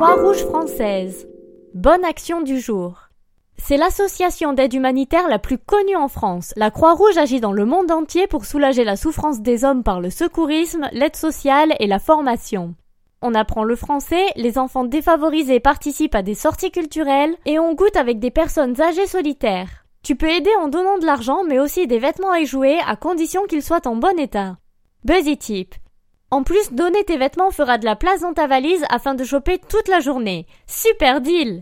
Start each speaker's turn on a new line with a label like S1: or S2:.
S1: Croix-Rouge française. Bonne action du jour. C'est l'association d'aide humanitaire la plus connue en France. La Croix-Rouge agit dans le monde entier pour soulager la souffrance des hommes par le secourisme, l'aide sociale et la formation. On apprend le français, les enfants défavorisés participent à des sorties culturelles et on goûte avec des personnes âgées solitaires. Tu peux aider en donnant de l'argent mais aussi des vêtements et jouets à condition qu'ils soient en bon état. Buzzy Tip. En plus, donner tes vêtements fera de la place dans ta valise afin de choper toute la journée. Super deal!